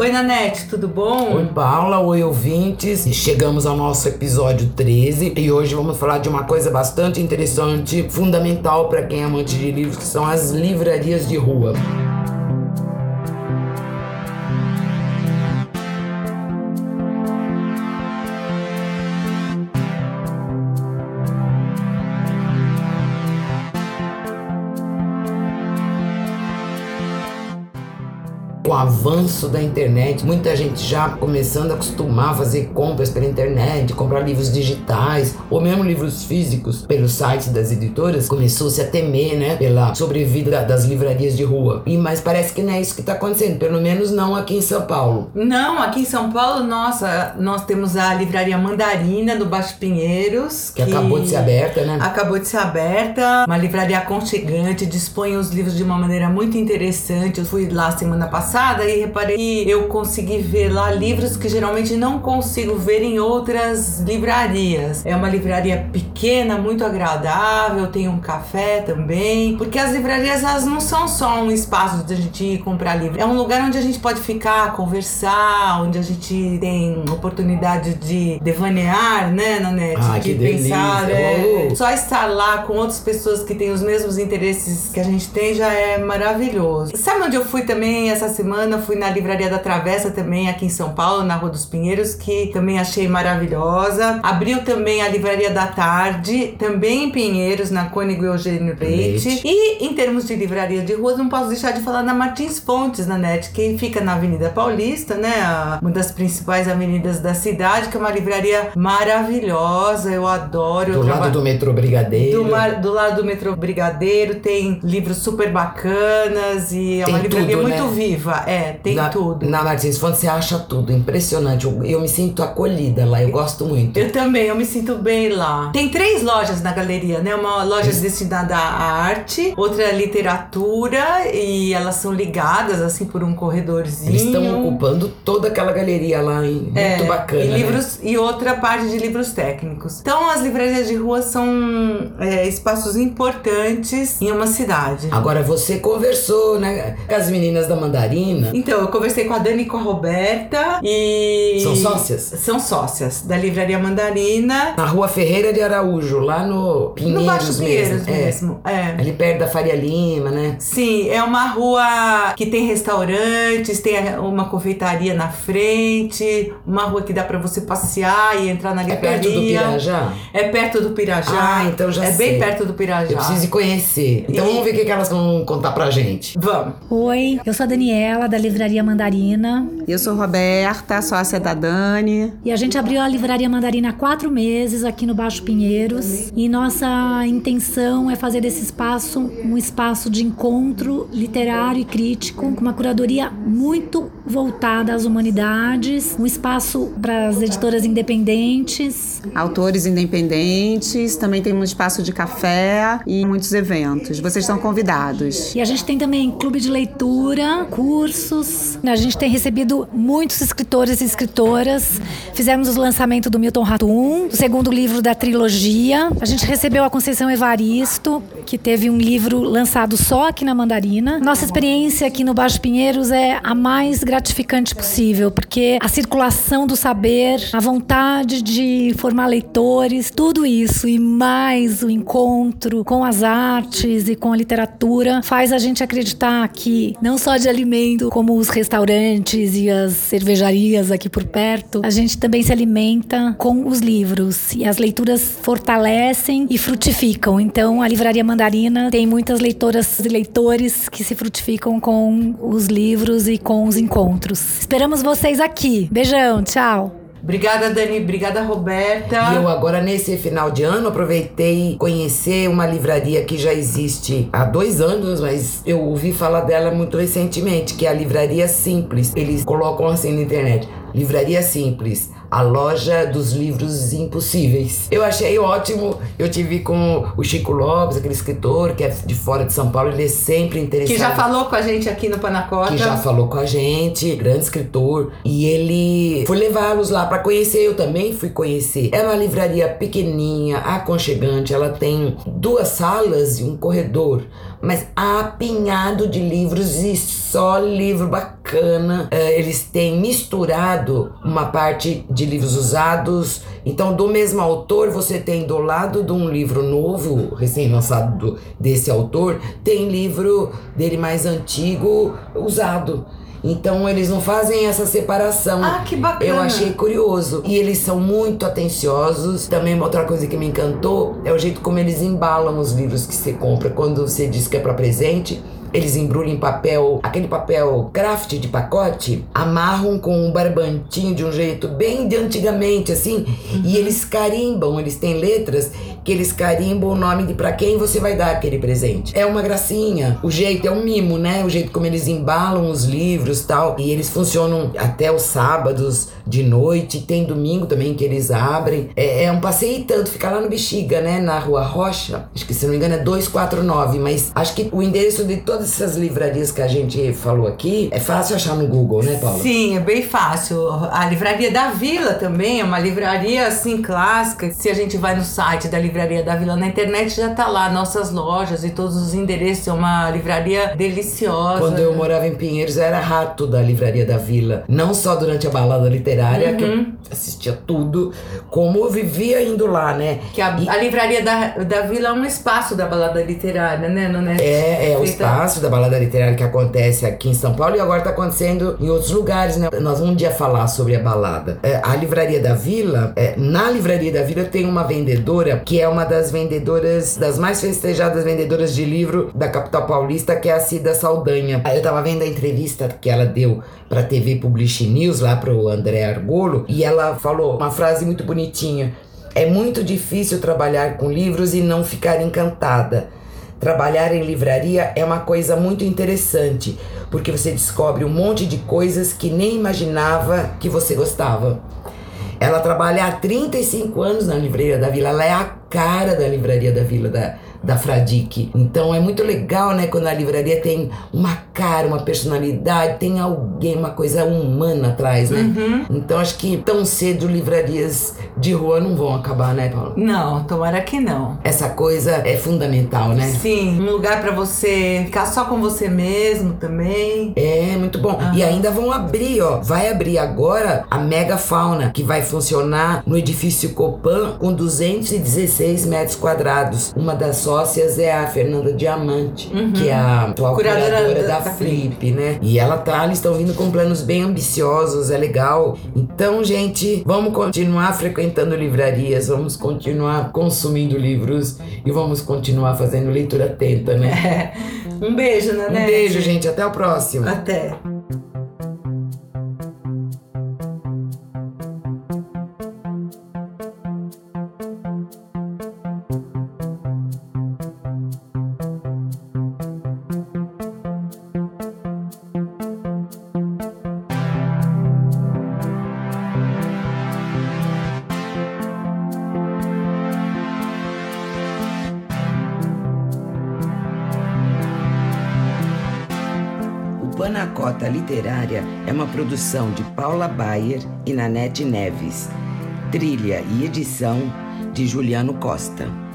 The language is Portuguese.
Oi, Nanete, tudo bom? Oi, Paula. Oi, ouvintes. Chegamos ao nosso episódio 13 e hoje vamos falar de uma coisa bastante interessante, fundamental para quem é amante de livros, que são as livrarias de rua. Com o avanço da internet, muita gente já começando a acostumar a fazer compras pela internet, comprar livros digitais ou mesmo livros físicos pelos sites das editoras, começou-se a temer, né, pela sobrevida das livrarias de rua. E mas parece que não é isso que está acontecendo, pelo menos não aqui em São Paulo. Não, aqui em São Paulo, nossa, nós temos a livraria Mandarina do Baixo Pinheiros, que, que acabou de ser aberta, né? Acabou de ser aberta, uma livraria aconchegante, dispõe os livros de uma maneira muito interessante. Eu fui lá semana passada passada e reparei que eu consegui ver lá livros que geralmente não consigo ver em outras livrarias. É uma livraria pequena, muito agradável, tem um café também, porque as livrarias elas não são só um espaço de a gente ir comprar livro, é um lugar onde a gente pode ficar, conversar, onde a gente tem oportunidade de devanear, né, Nanete? Ah, de pensar, é, só estar lá com outras pessoas que têm os mesmos interesses que a gente tem já é maravilhoso. Sabe onde eu fui também essa semana fui na Livraria da Travessa também aqui em São Paulo, na Rua dos Pinheiros, que também achei maravilhosa. Abriu também a Livraria da Tarde, também em Pinheiros, na Cônigo Eugênio Leite. Leite. E em termos de livraria de ruas, não posso deixar de falar da Martins Fontes, na NET, que fica na Avenida Paulista, né? Uma das principais avenidas da cidade, que é uma livraria maravilhosa, eu adoro. Do eu lado do metrô Brigadeiro. Do, do, lado do metrô Brigadeiro, tem livros super bacanas e é tem uma livraria tudo, muito né? viva é, tem na, tudo. Na Martins você acha tudo, impressionante. Eu, eu, me sinto acolhida lá, eu gosto muito. Eu também, eu me sinto bem lá. Tem três lojas na galeria, né? Uma loja destinada à arte, outra é literatura e elas são ligadas assim por um corredorzinho. Eles estão ocupando toda aquela galeria lá, hein? Muito é, bacana. E, né? livros, e outra parte de livros técnicos. Então as livrarias de rua são é, espaços importantes em uma cidade. Agora você conversou, né, com as meninas da Então, eu conversei com a Dani e com a Roberta e. São sócias? São sócias da Livraria Mandarina. Na rua Ferreira de Araújo, lá no Pinheiros, no Baixo Pinheiros mesmo. mesmo. É. é. Ali perto da Faria Lima, né? Sim, é uma rua que tem restaurantes, tem uma confeitaria na frente, uma rua que dá para você passear e entrar na livraria. É perto do Pirajá? É perto do Pirajá. Ah, então já é sei. É bem perto do Pirajá. Eu preciso conhecer. Então e... vamos ver o que elas vão contar pra gente. Vamos. Oi, eu sou a Daniela, da Livraria Mandarina. Eu sou Roberta, sócia da Dani. E a gente abriu a Livraria Mandarina há quatro meses aqui no Baixo Pinheiros. E nossa intenção é fazer desse espaço um espaço de encontro literário e crítico, com uma curadoria muito voltada às humanidades, um espaço para as editoras independentes. Autores independentes, também tem um espaço de café e muitos eventos. Vocês estão convidados. E a gente tem também clube de leitura, cursos. A gente tem recebido muitos escritores e escritoras. Fizemos o lançamento do Milton Ratum, o segundo livro da trilogia. A gente recebeu a Conceição Evaristo, que teve um livro lançado só aqui na Mandarina. Nossa experiência aqui no Baixo Pinheiros é a mais gratificante possível, porque a circulação do saber, a vontade de formar leitores, tudo isso e mais o encontro com as artes e com a literatura faz a gente acreditar que não só de alimento, como os restaurantes e as cervejarias aqui por perto, a gente também se alimenta com os livros e as leituras fortalecem e frutificam. Então, a Livraria Mandarina tem muitas leitoras e leitores que se frutificam com os livros e com os encontros. Esperamos vocês aqui. Beijão, tchau. Obrigada, Dani. Obrigada, Roberta. Eu agora, nesse final de ano, aproveitei conhecer uma livraria que já existe há dois anos, mas eu ouvi falar dela muito recentemente, que é a Livraria Simples. Eles colocam assim na internet. Livraria Simples, a loja dos livros impossíveis. Eu achei ótimo. Eu tive com o Chico Lopes, aquele escritor que é de fora de São Paulo, ele é sempre interessado. Que já falou com a gente aqui no Panacota. Que já falou com a gente, grande escritor. E ele foi levá-los lá para conhecer. Eu também fui conhecer. É uma livraria pequenininha, aconchegante. Ela tem duas salas e um corredor mas apinhado de livros e só livro bacana. É, eles têm misturado uma parte de livros usados. Então, do mesmo autor, você tem do lado de um livro novo, recém-lançado desse autor, tem livro dele mais antigo usado. Então eles não fazem essa separação. Ah, que bacana. Eu achei curioso. E eles são muito atenciosos. Também uma outra coisa que me encantou é o jeito como eles embalam os livros que você compra quando você diz que é para presente eles embrulham em papel, aquele papel craft de pacote, amarram com um barbantinho de um jeito bem de antigamente, assim, uhum. e eles carimbam, eles têm letras que eles carimbam o nome de para quem você vai dar aquele presente. É uma gracinha. O jeito é um mimo, né? O jeito como eles embalam os livros tal. E eles funcionam até os sábados de noite. Tem domingo também que eles abrem. É, é um passeio e tanto. Fica lá no Bexiga, né? Na Rua Rocha. Acho que se não me engano é 249. Mas acho que o endereço de todas essas livrarias que a gente falou aqui é fácil achar no Google, né, Paula? Sim, é bem fácil. A livraria da Vila também é uma livraria assim clássica. Se a gente vai no site da livraria da Vila na internet, já tá lá nossas lojas e todos os endereços. É uma livraria deliciosa. Quando eu morava em Pinheiros, eu era rato da livraria da Vila. Não só durante a balada literária, uhum. que eu uhum. assistia tudo, como eu vivia indo lá, né? Que a, e... a livraria da, da Vila é um espaço da balada literária, né? Não é, é, é o espaço da balada literária que acontece aqui em São Paulo e agora tá acontecendo em outros lugares, né? Nós vamos um dia falar sobre a balada. É, a livraria da Vila, é, na livraria da Vila tem uma vendedora que é uma das vendedoras, das mais festejadas vendedoras de livro da capital paulista, que é a Cida Saldanha. Eu tava vendo a entrevista que ela deu pra TV Publish News, lá pro André Argolo, e ela falou uma frase muito bonitinha. É muito difícil trabalhar com livros e não ficar encantada. Trabalhar em livraria é uma coisa muito interessante, porque você descobre um monte de coisas que nem imaginava que você gostava. Ela trabalha há 35 anos na livraria da Vila, ela é a cara da livraria da Vila da, da Fradique. Então é muito legal, né, quando a livraria tem uma cara, uma personalidade, tem alguém, uma coisa humana atrás, né? Uhum. Então acho que tão cedo livrarias de rua não vão acabar, né, Paulo? Não, tomara que não. Essa coisa é fundamental, né? Sim, um lugar para você ficar só com você mesmo também. É, muito bom. Uhum. E ainda vão abrir, ó, vai abrir agora a Mega Fauna, que vai funcionar no edifício Copan com 216 metros quadrados. Uma das sócias é a Fernanda Diamante, uhum. que é a atual curadora, curadora da, da Flip, né? E ela tá, eles estão vindo com planos bem ambiciosos, é legal. Então, gente, vamos continuar frequentando livrarias, vamos continuar consumindo livros e vamos continuar fazendo leitura atenta, né? É. Um beijo, Nanete. Um beijo, gente. Até o próximo. Até. Panacota Literária é uma produção de Paula Bayer e Nanete Neves. Trilha e edição de Juliano Costa.